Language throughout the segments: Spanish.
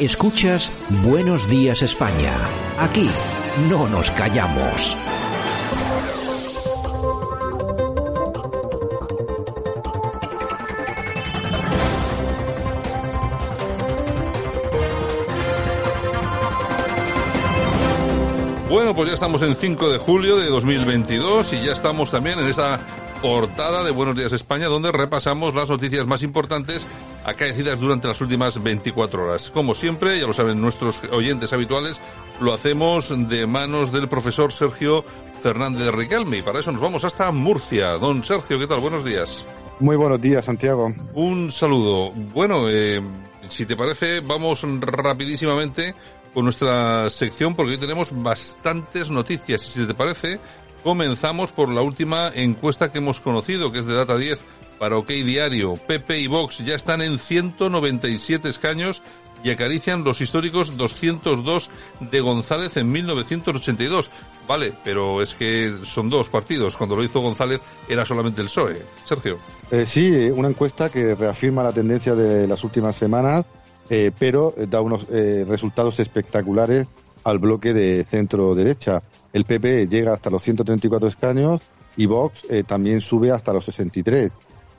Escuchas Buenos Días España. Aquí no nos callamos. Bueno, pues ya estamos en 5 de julio de 2022 y ya estamos también en esa portada de Buenos Días España donde repasamos las noticias más importantes acaecidas durante las últimas 24 horas. Como siempre, ya lo saben nuestros oyentes habituales, lo hacemos de manos del profesor Sergio Fernández Riquelme y para eso nos vamos hasta Murcia. Don Sergio, ¿qué tal? Buenos días. Muy buenos días, Santiago. Un saludo. Bueno, eh, si te parece, vamos rapidísimamente con nuestra sección porque hoy tenemos bastantes noticias. Y si te parece, comenzamos por la última encuesta que hemos conocido, que es de Data 10 para OK Diario. Pepe y Vox ya están en 197 escaños y acarician los históricos 202 de González en 1982. Vale, pero es que son dos partidos. Cuando lo hizo González era solamente el PSOE. Sergio. Eh, sí, una encuesta que reafirma la tendencia de las últimas semanas eh, pero da unos eh, resultados espectaculares al bloque de centro derecha. El PP llega hasta los 134 escaños y Vox eh, también sube hasta los 63.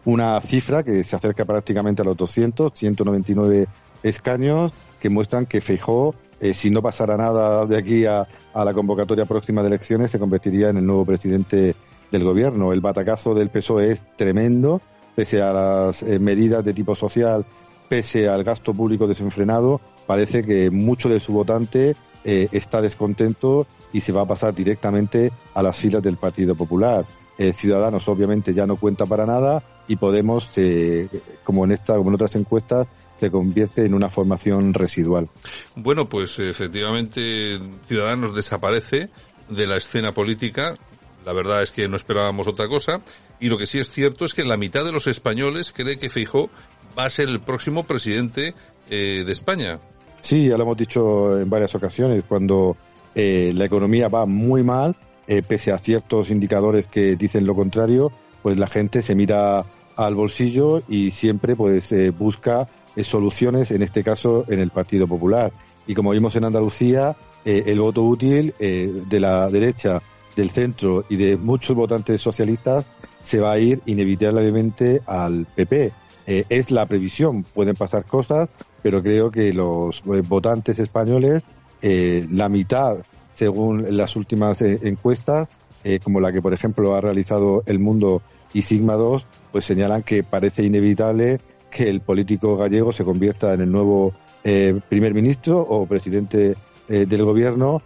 Una cifra que se acerca prácticamente a los 200, 199 escaños, que muestran que Feijó, si no pasara nada de aquí a, a, la convocatoria próxima de elecciones, se convertiría en el nuevo presidente del gobierno. El batacazo del PSOE es tremendo, pese a las medidas de tipo social pese al gasto público desenfrenado, parece que mucho de su votante eh, está descontento y se va a pasar directamente a las filas del Partido Popular. Eh, Ciudadanos obviamente ya no cuenta para nada y Podemos, eh, como en esta, como en otras encuestas, se convierte en una formación residual. Bueno, pues efectivamente Ciudadanos desaparece de la escena política. La verdad es que no esperábamos otra cosa. Y lo que sí es cierto es que la mitad de los españoles cree que Feijóo va a ser el próximo presidente eh, de España. Sí, ya lo hemos dicho en varias ocasiones, cuando eh, la economía va muy mal, eh, pese a ciertos indicadores que dicen lo contrario, pues la gente se mira al bolsillo y siempre pues busca soluciones, en este caso en el Partido Popular. Y como vimos en Andalucía, el voto útil de la derecha, del centro y de muchos votantes socialistas se va a ir inevitablemente al PP eh, es la previsión. Pueden pasar cosas, pero creo que los eh, votantes españoles, eh, la mitad, según las últimas encuestas, como la que por ejemplo ha realizado El Mundo y Sigma 2, pues señalan que parece inevitable que el político gallego se convierta en el nuevo primer ministro o presidente del gobierno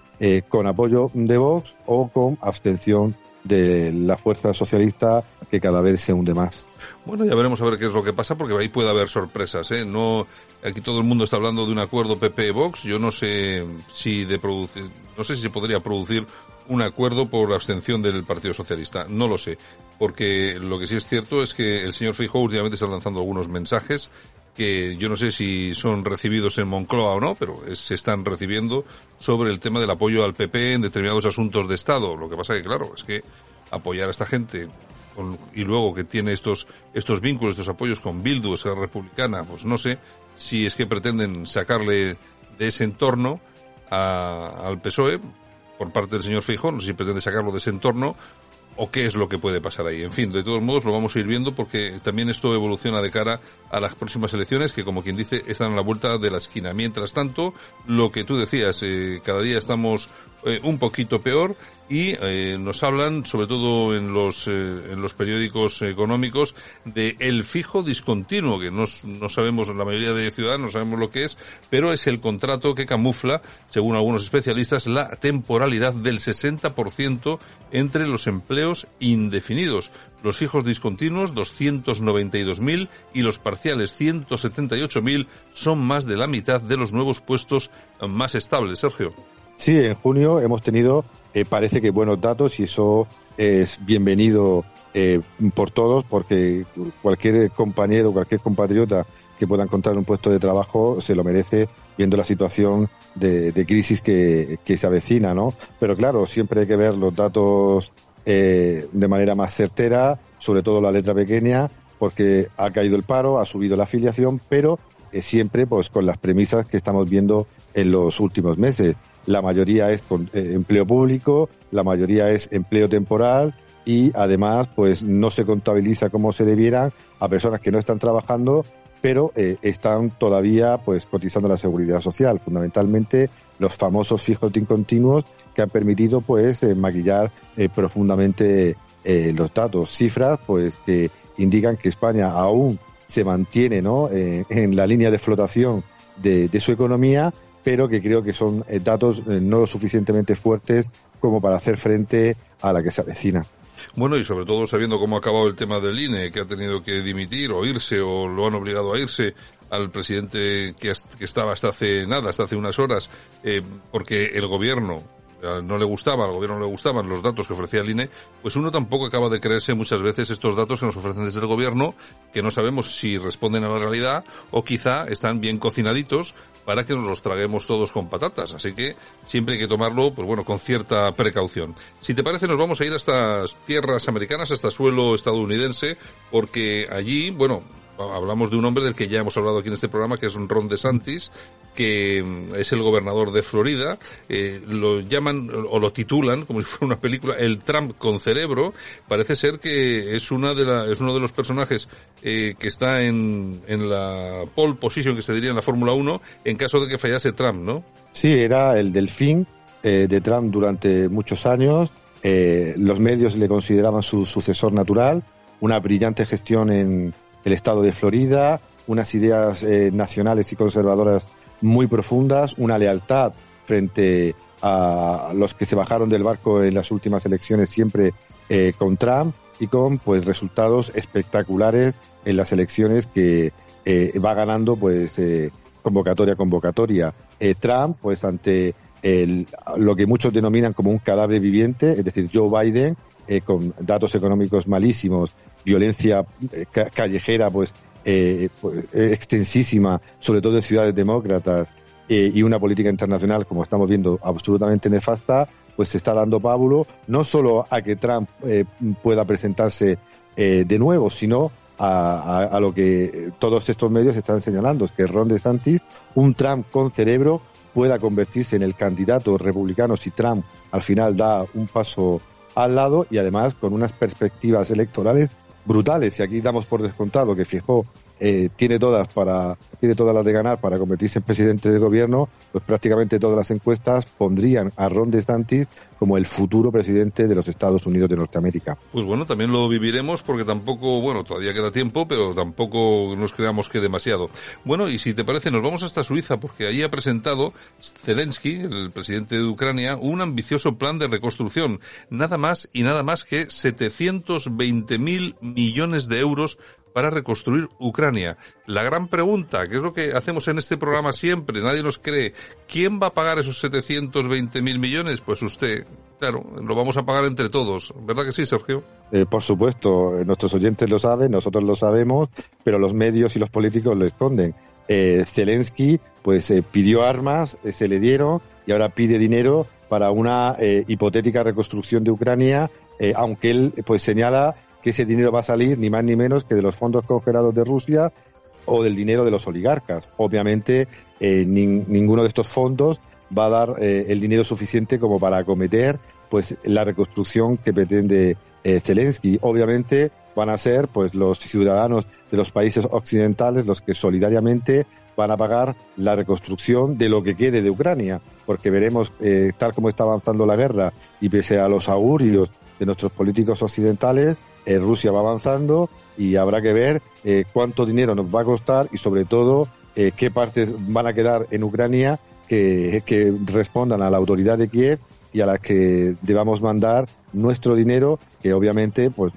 con apoyo de Vox o con abstención de la fuerza socialista que cada vez se hunde más. Bueno, ya veremos a ver qué es lo que pasa, porque ahí puede haber sorpresas, ¿eh? No, aquí todo el mundo está hablando de un acuerdo PP-Vox. Yo no sé si de producir, no sé si se podría producir un acuerdo por abstención del Partido Socialista. No lo sé, porque lo que sí es cierto es que el señor Feijóo últimamente está lanzando algunos mensajes que yo no sé si son recibidos en Moncloa o no, pero se están recibiendo sobre el tema del apoyo al PP en determinados asuntos de Estado. Lo que pasa que, claro, es que apoyar a esta gente y luego que tiene estos, estos vínculos, estos apoyos con Bildu, esa republicana, pues no sé si es que pretenden sacarle de ese entorno al PSOE por parte del señor sé si pretende sacarlo de ese entorno o qué es lo que puede pasar ahí. En fin, de todos modos lo vamos a ir viendo porque también esto evoluciona de cara a las próximas elecciones que, como quien dice, están a la vuelta de la esquina. Mientras tanto, lo que tú decías, eh, cada día estamos eh, un poquito peor y eh, nos hablan, sobre todo en los, eh, en los periódicos económicos, de el fijo discontinuo, que no, no sabemos, la mayoría de ciudadanos no sabemos lo que es, pero es el contrato que camufla, según algunos especialistas, la temporalidad del 60% entre los empleos indefinidos. Los fijos discontinuos, 292.000, y los parciales, 178.000, son más de la mitad de los nuevos puestos más estables. Sergio. Sí, en junio hemos tenido, eh, parece que buenos datos y eso es bienvenido eh, por todos porque cualquier compañero, cualquier compatriota que pueda encontrar un puesto de trabajo se lo merece viendo la situación de, crisis que, se avecina, ¿no? Pero claro, siempre hay que ver los datos eh, de manera más certera, sobre todo la letra pequeña, porque ha caído el paro, ha subido la afiliación, pero siempre pues con las premisas que estamos viendo en los últimos meses. La mayoría es con, eh, empleo público, la mayoría es empleo temporal y además pues no se contabiliza como se debiera a personas que no están trabajando pero eh, están todavía pues cotizando la seguridad social, fundamentalmente los famosos fijos discontinuos que han permitido pues eh, maquillar profundamente los datos, cifras pues que indican que España aún se mantiene ¿no? en la línea de flotación de, de su economía pero que creo que son eh, datos eh, no lo suficientemente fuertes como para hacer frente a la que se avecina. Bueno, y sobre todo sabiendo cómo ha acabado el tema del INE, que ha tenido que dimitir o irse o lo han obligado a irse al presidente que, estaba hasta hace nada, hasta hace unas horas, eh, porque el gobierno no le gustaba, al gobierno no le gustaban los datos que ofrecía el INE, pues uno tampoco acaba de creerse muchas veces estos datos que nos ofrecen desde el gobierno, que no sabemos si responden a la realidad o quizá están bien cocinaditos para que nos los traguemos todos con patatas. Así que siempre hay que tomarlo, pues bueno, con cierta precaución. Si te parece, nos vamos a ir a estas tierras americanas, hasta suelo estadounidense, porque allí, bueno, hablamos de un hombre del que ya hemos hablado aquí en este programa, que es Ron DeSantis, que mm, es el gobernador de Florida. Eh, lo llaman o lo titulan, como si fuera una película, el Trump con cerebro. Parece ser que es una de la, es uno de los personajes eh, que está en, en la pole position, que se diría en la Fórmula 1, en caso de que fallase Trump, ¿no? Sí, era el delfín eh, de Trump durante muchos años. los medios le consideraban su sucesor natural, una brillante gestión en el estado de Florida, unas ideas eh, nacionales y conservadoras muy profundas, una lealtad frente a los que se bajaron del barco en las últimas elecciones siempre eh, con Trump y con pues resultados espectaculares en las elecciones que eh, va ganando pues convocatoria convocatoria. Trump pues ante el, lo que muchos denominan como un cadáver viviente, es decir, Joe Biden, con datos económicos malísimos, violencia eh, callejera pues, eh, pues extensísima, sobre todo en ciudades demócratas, eh, y una política internacional, como estamos viendo, absolutamente nefasta, pues se está dando pábulo no solo a que Trump pueda presentarse de nuevo, sino a, lo que todos estos medios están señalando, es que Ron DeSantis, un Trump con cerebro, pueda convertirse en el candidato republicano si Trump al final da un paso al lado y además con unas perspectivas electorales brutales. Y aquí damos por descontado que fijó eh, tiene todas para tiene todas las de ganar para convertirse en presidente de gobierno, pues prácticamente todas las encuestas pondrían a Ron DeSantis como el futuro presidente de los Estados Unidos de Norteamérica. Pues bueno, también lo viviremos porque tampoco, bueno, todavía queda tiempo, pero tampoco nos creamos que demasiado. Bueno, y si te parece, nos vamos hasta Suiza porque allí ha presentado Zelensky, el presidente de Ucrania, un ambicioso plan de reconstrucción, nada más y nada más que 720 mil millones de euros para reconstruir Ucrania. La gran pregunta, que es lo que hacemos en este programa siempre, nadie nos cree, ¿quién va a pagar esos 720 mil millones? Pues usted. Claro, lo vamos a pagar entre todos. ¿Verdad que sí, Sergio? Eh, por supuesto, nuestros oyentes lo saben, nosotros lo sabemos, pero los medios y los políticos lo esconden. Eh, Zelensky pues eh, pidió armas, eh, se le dieron y ahora pide dinero para una hipotética reconstrucción de Ucrania, aunque él pues señala que ese dinero va a salir ni más ni menos que de los fondos congelados de Rusia o del dinero de los oligarcas. Obviamente, eh, ninguno de estos fondos va a dar eh, el dinero suficiente como para acometer pues la reconstrucción que pretende eh, Zelensky. Obviamente, van a ser pues los ciudadanos de los países occidentales los que solidariamente van a pagar la reconstrucción de lo que quede de Ucrania, porque veremos tal como está avanzando la guerra y pese a los augurios de nuestros políticos occidentales, eh, Rusia va avanzando y habrá que ver eh, cuánto dinero nos va a costar y sobre todo qué partes van a quedar en Ucrania que, que respondan a la autoridad de Kiev y a las que debamos mandar nuestro dinero, que obviamente, pues,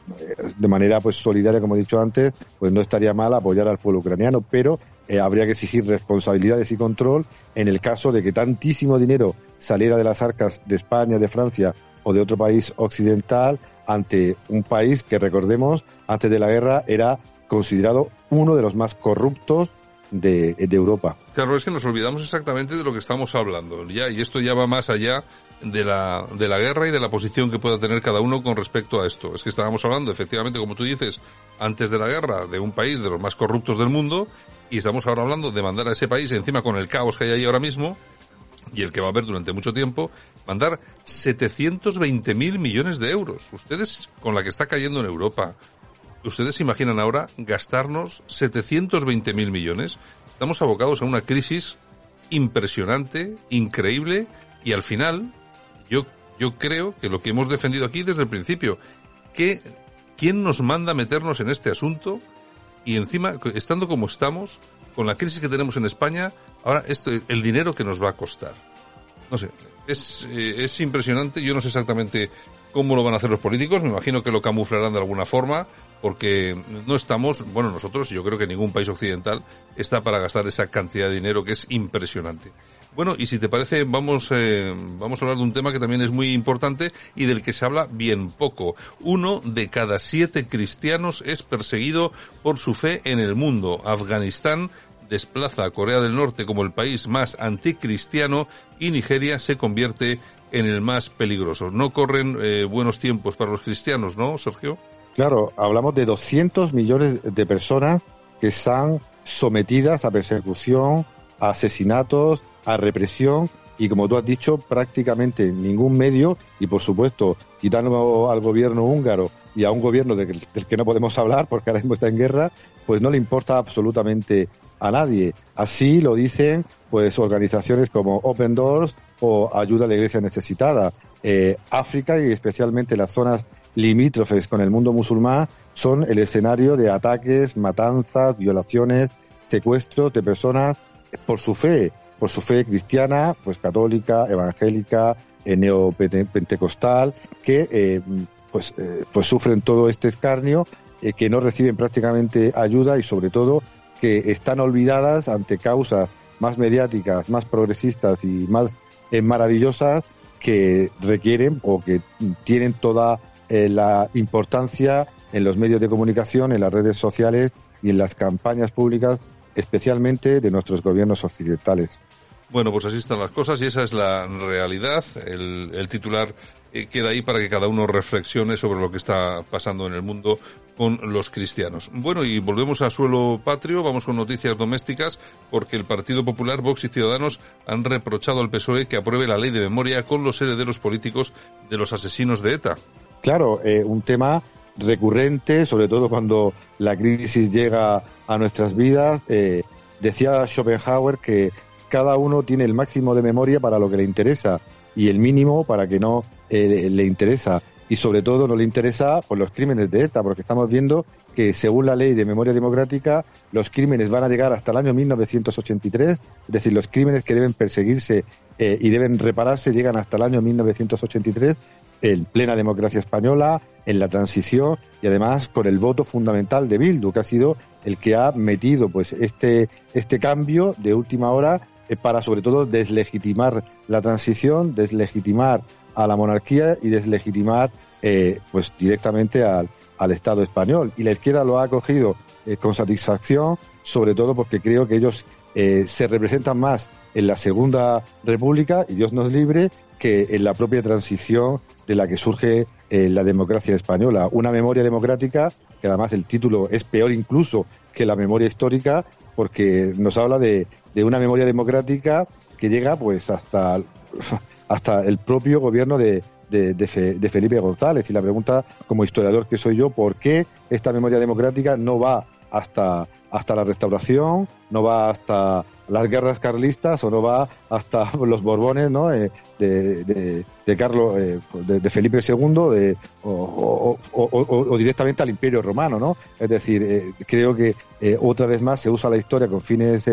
de manera pues solidaria, como he dicho antes, pues no estaría mal apoyar al pueblo ucraniano, pero eh, habría que exigir responsabilidades y control en el caso de que tantísimo dinero saliera de las arcas de España, de Francia o de otro país occidental ante un país que, recordemos, antes de la guerra era considerado uno de los más corruptos de, de, Europa. Claro, es que nos olvidamos exactamente de lo que estamos hablando, ya, y esto ya va más allá de la, de la guerra y de la posición que pueda tener cada uno con respecto a esto. Es que estábamos hablando, efectivamente, como tú dices, antes de la guerra, de un país de los más corruptos del mundo, y estamos ahora hablando de mandar a ese país, encima con el caos que hay ahí ahora mismo, y el que va a haber durante mucho tiempo, mandar 720 mil millones de euros. Ustedes, con la que está cayendo en Europa, ¿ustedes imaginan ahora gastarnos 720 mil millones? Estamos abocados a una crisis impresionante, increíble, y al final yo, yo creo que lo que hemos defendido aquí desde el principio, que ¿quién nos manda meternos en este asunto? Y encima, estando como estamos, con la crisis que tenemos en España, ahora esto, el dinero que nos va a costar. No sé, es, eh, es impresionante. Yo no sé exactamente cómo lo van a hacer los políticos. Me imagino que lo camuflarán de alguna forma, porque no estamos, bueno, nosotros, yo creo que ningún país occidental está para gastar esa cantidad de dinero que es impresionante. Bueno, y si te parece, vamos, eh, vamos a hablar de un tema que también es muy importante y del que se habla bien poco. Uno de cada siete cristianos es perseguido por su fe en el mundo. Afganistán desplaza a Corea del Norte como el país más anticristiano y Nigeria se convierte en el más peligroso. No corren eh, buenos tiempos para los cristianos, ¿no, Sergio? Claro, hablamos de 200 millones de personas que están sometidas a persecución, a asesinatos, a represión y como tú has dicho, prácticamente ningún medio y por supuesto quitando al gobierno húngaro y a un gobierno del, que no podemos hablar porque ahora mismo está en guerra, pues no le importa absolutamente a nadie. Así lo dicen pues organizaciones como Open Doors o Ayuda a la Iglesia Necesitada. Eh, África y especialmente las zonas limítrofes con el mundo musulmán son el escenario de ataques, matanzas, violaciones, secuestros de personas por su fe por su fe cristiana, pues católica, evangélica, eh, neopentecostal, que eh, pues, eh, pues sufren todo este escarnio, que no reciben prácticamente ayuda y sobre todo que están olvidadas ante causas más mediáticas, más progresistas y más maravillosas que requieren o que tienen toda la importancia en los medios de comunicación, en las redes sociales y en las campañas públicas, especialmente de nuestros gobiernos occidentales. Bueno, pues así están las cosas y esa es la realidad. El, titular eh, queda ahí para que cada uno reflexione sobre lo que está pasando en el mundo con los cristianos. Bueno, y volvemos a suelo patrio, vamos con noticias domésticas, porque el Partido Popular, Vox y Ciudadanos han reprochado al PSOE que apruebe la ley de memoria con los herederos políticos de los asesinos de ETA. Claro, eh, un tema recurrente, sobre todo cuando la crisis llega a nuestras vidas. Eh, decía Schopenhauer que cada uno tiene el máximo de memoria para lo que le interesa y el mínimo para que no eh, le interesa. Y sobre todo no le interesa por los crímenes de ETA, porque estamos viendo que según la ley de memoria democrática, los crímenes van a llegar hasta el año 1983, es decir, los crímenes que deben perseguirse eh, y deben repararse llegan hasta el año 1983 en plena democracia española, en la transición y además con el voto fundamental de Bildu, que ha sido el que ha metido pues este, este cambio de última hora para sobre todo deslegitimar la transición, deslegitimar a la monarquía y deslegitimar eh, pues directamente al, Estado español. Y la izquierda lo ha acogido eh, con satisfacción, sobre todo porque creo que ellos eh, se representan más en la Segunda República, y Dios nos libre, que en la propia transición de la que surge la democracia española. Una memoria democrática, que además el título es peor incluso que la memoria histórica, porque nos habla de, de una memoria democrática que llega pues hasta, hasta el propio gobierno de, de, Felipe González. Y la pregunta, como historiador que soy yo, ¿por qué esta memoria democrática no va hasta, hasta la restauración, no va hasta las guerras carlistas o no va hasta los Borbones, ¿no? Eh, de, de, Carlos, eh, de, Felipe II, de, o, directamente al Imperio Romano, ¿no? Es decir, eh, creo que otra vez más se usa la historia con fines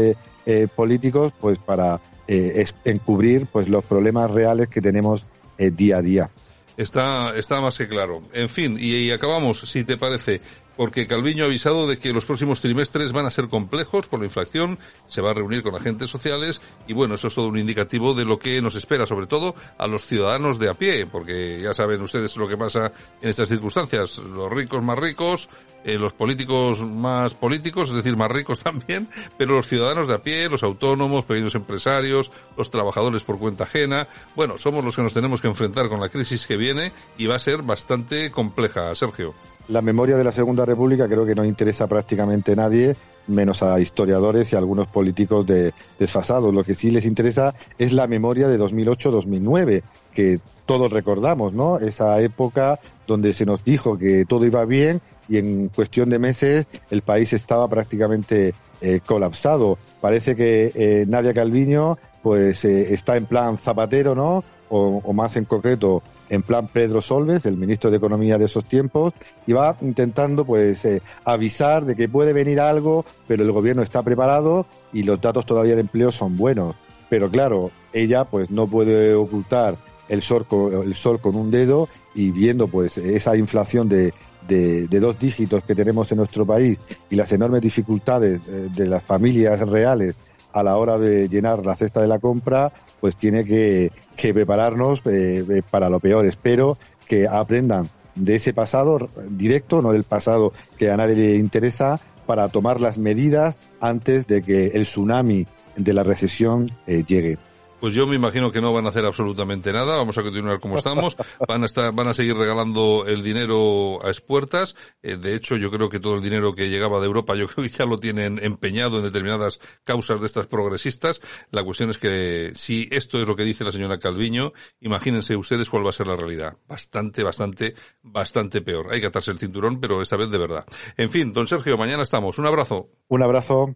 políticos, pues para encubrir, pues los problemas reales que tenemos día a día. Está, está más que claro. En fin, y acabamos, si te parece, porque Calviño ha avisado de que los próximos trimestres van a ser complejos por la inflación, se va a reunir con agentes sociales y bueno, eso es todo un indicativo de lo que nos espera, sobre todo a los ciudadanos de a pie, porque ya saben ustedes lo que pasa en estas circunstancias, los ricos más ricos, eh, los políticos más políticos, es decir, más ricos también, pero los ciudadanos de a pie, los autónomos, pequeños empresarios, los trabajadores por cuenta ajena, bueno, somos los que nos tenemos que enfrentar con la crisis que viene y va a ser bastante compleja, Sergio la memoria de la Segunda República creo que no interesa prácticamente a nadie, menos a historiadores y algunos políticos de, desfasados. Lo que sí les interesa es la memoria de 2008-2009, que todos recordamos, ¿no? Esa época donde se nos dijo que todo iba bien y en cuestión de meses el país estaba prácticamente eh, colapsado. Parece que eh, Nadia Calviño pues eh, está en plan zapatero, ¿no? o, más en concreto en plan Pedro Solves, el ministro de Economía de esos tiempos, y va intentando pues eh, avisar de que puede venir algo, pero el gobierno está preparado y los datos todavía de empleo son buenos. Pero claro, ella pues no puede ocultar el sol con, el sol con un dedo y viendo pues esa inflación de, de, dos dígitos que tenemos en nuestro país y las enormes dificultades eh, de las familias reales a la hora de llenar la cesta de la compra, pues tiene que, prepararnos eh, eh, para lo peor. Espero que aprendan de ese pasado directo, no del pasado que a nadie le interesa, para tomar las medidas antes de que el tsunami de la recesión eh, llegue. Pues yo me imagino que no van a hacer absolutamente nada. Vamos a continuar como estamos. Van a estar, van a seguir regalando el dinero a expuertas. Eh, de hecho, yo creo que todo el dinero que llegaba de Europa, yo creo que ya lo tienen empeñado en determinadas causas de estas progresistas. La cuestión es que si esto es lo que dice la señora Calviño, imagínense ustedes cuál va a ser la realidad. Bastante, bastante, bastante peor. Hay que atarse el cinturón, pero esta vez de verdad. En fin, don Sergio, mañana estamos. Un abrazo. Un abrazo.